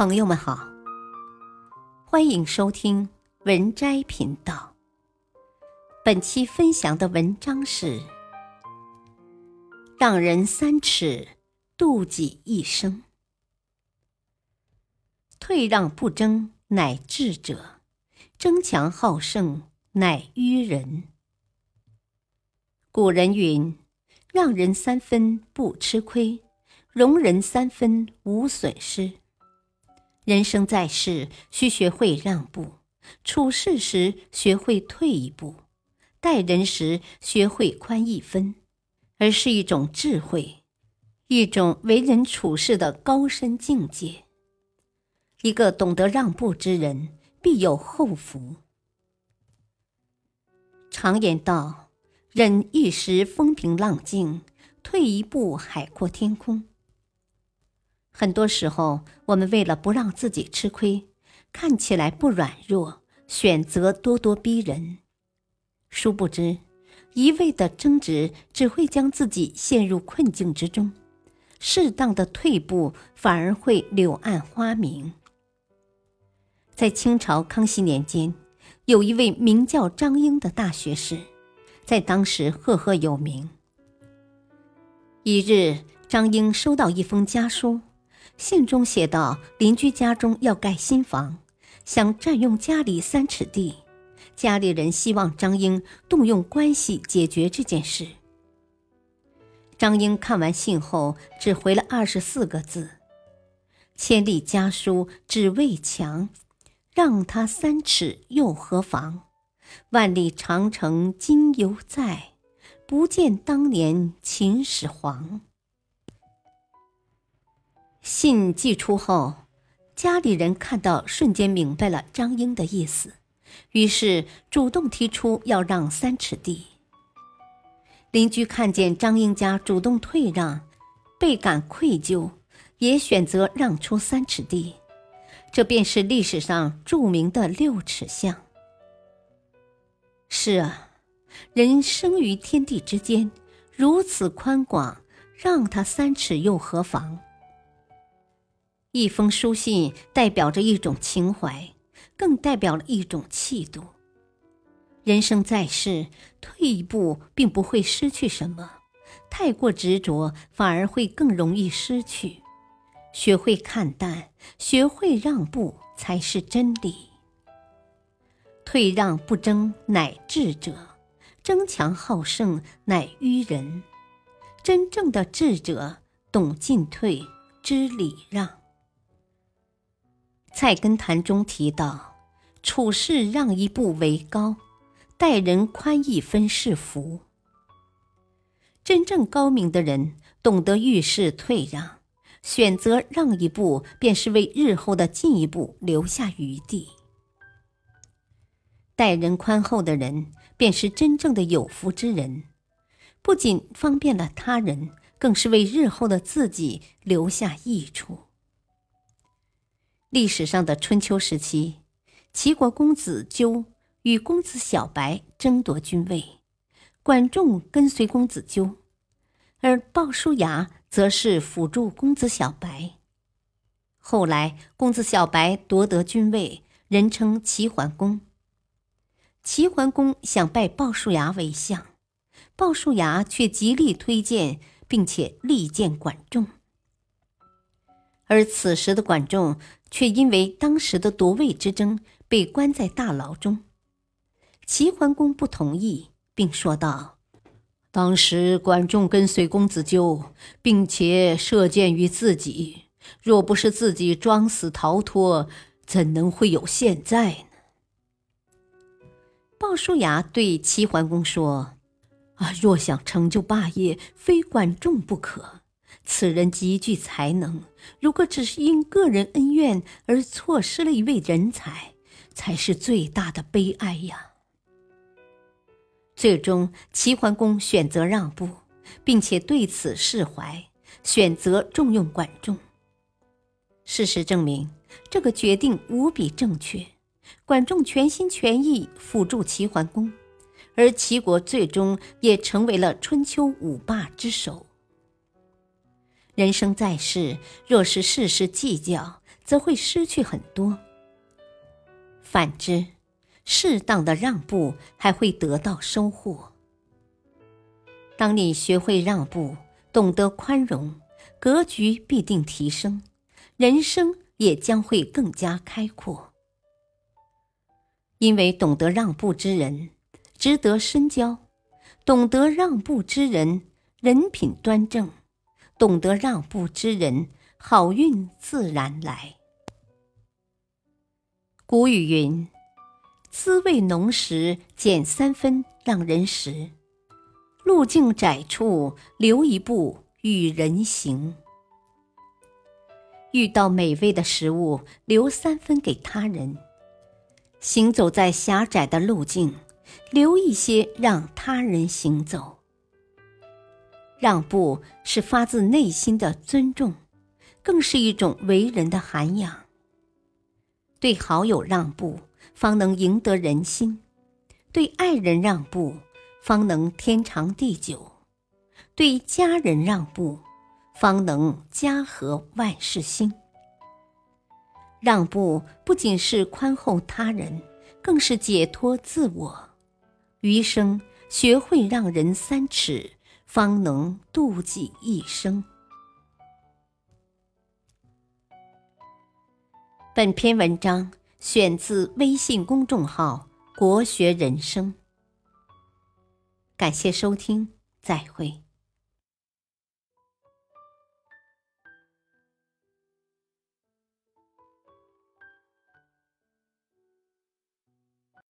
朋友们好，欢迎收听文摘频道。本期分享的文章是：让人三尺，妒己一生。退让不争，乃智者；争强好胜，乃愚人。古人云：“让人三分，不吃亏；容人三分，无损失。”人生在世，需学会让步；处事时学会退一步；待人时学会宽一分，而是一种智慧，一种为人处事的高深境界。一个懂得让步之人，必有后福。常言道：“忍一时风平浪静，退一步海阔天空。”很多时候，我们为了不让自己吃亏，看起来不软弱，选择咄咄逼人。殊不知，一味的争执只会将自己陷入困境之中；适当的退步，反而会柳暗花明。在清朝康熙年间，有一位名叫张英的大学士，在当时赫赫有名。一日，张英收到一封家书。信中写道：“邻居家中要盖新房，想占用家里三尺地，家里人希望张英动用关系解决这件事。”张英看完信后，只回了二十四个字：“千里家书只为墙，让他三尺又何妨？万里长城今犹在，不见当年秦始皇。”信寄出后，家里人看到，瞬间明白了张英的意思，于是主动提出要让三尺地。邻居看见张英家主动退让，倍感愧疚，也选择让出三尺地，这便是历史上著名的六尺巷。是啊，人生于天地之间，如此宽广，让他三尺又何妨？一封书信代表着一种情怀，更代表了一种气度。人生在世，退一步并不会失去什么，太过执着反而会更容易失去。学会看淡，学会让步，才是真理。退让不争，乃智者；争强好胜，乃愚人。真正的智者，懂进退，知礼让。菜根谭中提到：“处事让一步为高，待人宽一分是福。”真正高明的人懂得遇事退让，选择让一步，便是为日后的进一步留下余地。待人宽厚的人，便是真正的有福之人，不仅方便了他人，更是为日后的自己留下益处。历史上的春秋时期，齐国公子纠与公子小白争夺君位，管仲跟随公子纠，而鲍叔牙则是辅助公子小白。后来，公子小白夺得君位，人称齐桓公。齐桓公想拜鲍叔牙为相，鲍叔牙却极力推荐，并且力荐管仲。而此时的管仲却因为当时的夺位之争被关在大牢中，齐桓公不同意，并说道：“当时管仲跟随公子纠，并且射箭于自己，若不是自己装死逃脱，怎能会有现在呢？”鲍叔牙对齐桓公说：“啊，若想成就霸业，非管仲不可。”此人极具才能，如果只是因个人恩怨而错失了一位人才，才是最大的悲哀呀。最终，齐桓公选择让步，并且对此释怀，选择重用管仲。事实证明，这个决定无比正确。管仲全心全意辅助齐桓公，而齐国最终也成为了春秋五霸之首。人生在世，若是事事计较，则会失去很多。反之，适当的让步还会得到收获。当你学会让步，懂得宽容，格局必定提升，人生也将会更加开阔。因为懂得让步之人，值得深交；懂得让步之人，人品端正；懂得让步之人，好运自然来。古语云：“滋味浓时减三分，让人食；路径窄处留一步，与人行。”遇到美味的食物，留三分给他人；行走在狭窄的路径，留一些让他人行走。让步是发自内心的尊重，更是一种为人的涵养。对好友让步，方能赢得人心；对爱人让步，方能天长地久；对家人让步，方能家和万事兴。让步不仅是宽厚他人，更是解脱自我。余生学会让人三尺，方能度己一生。本篇文章选自微信公众号“国学人生”。感谢收听，再会。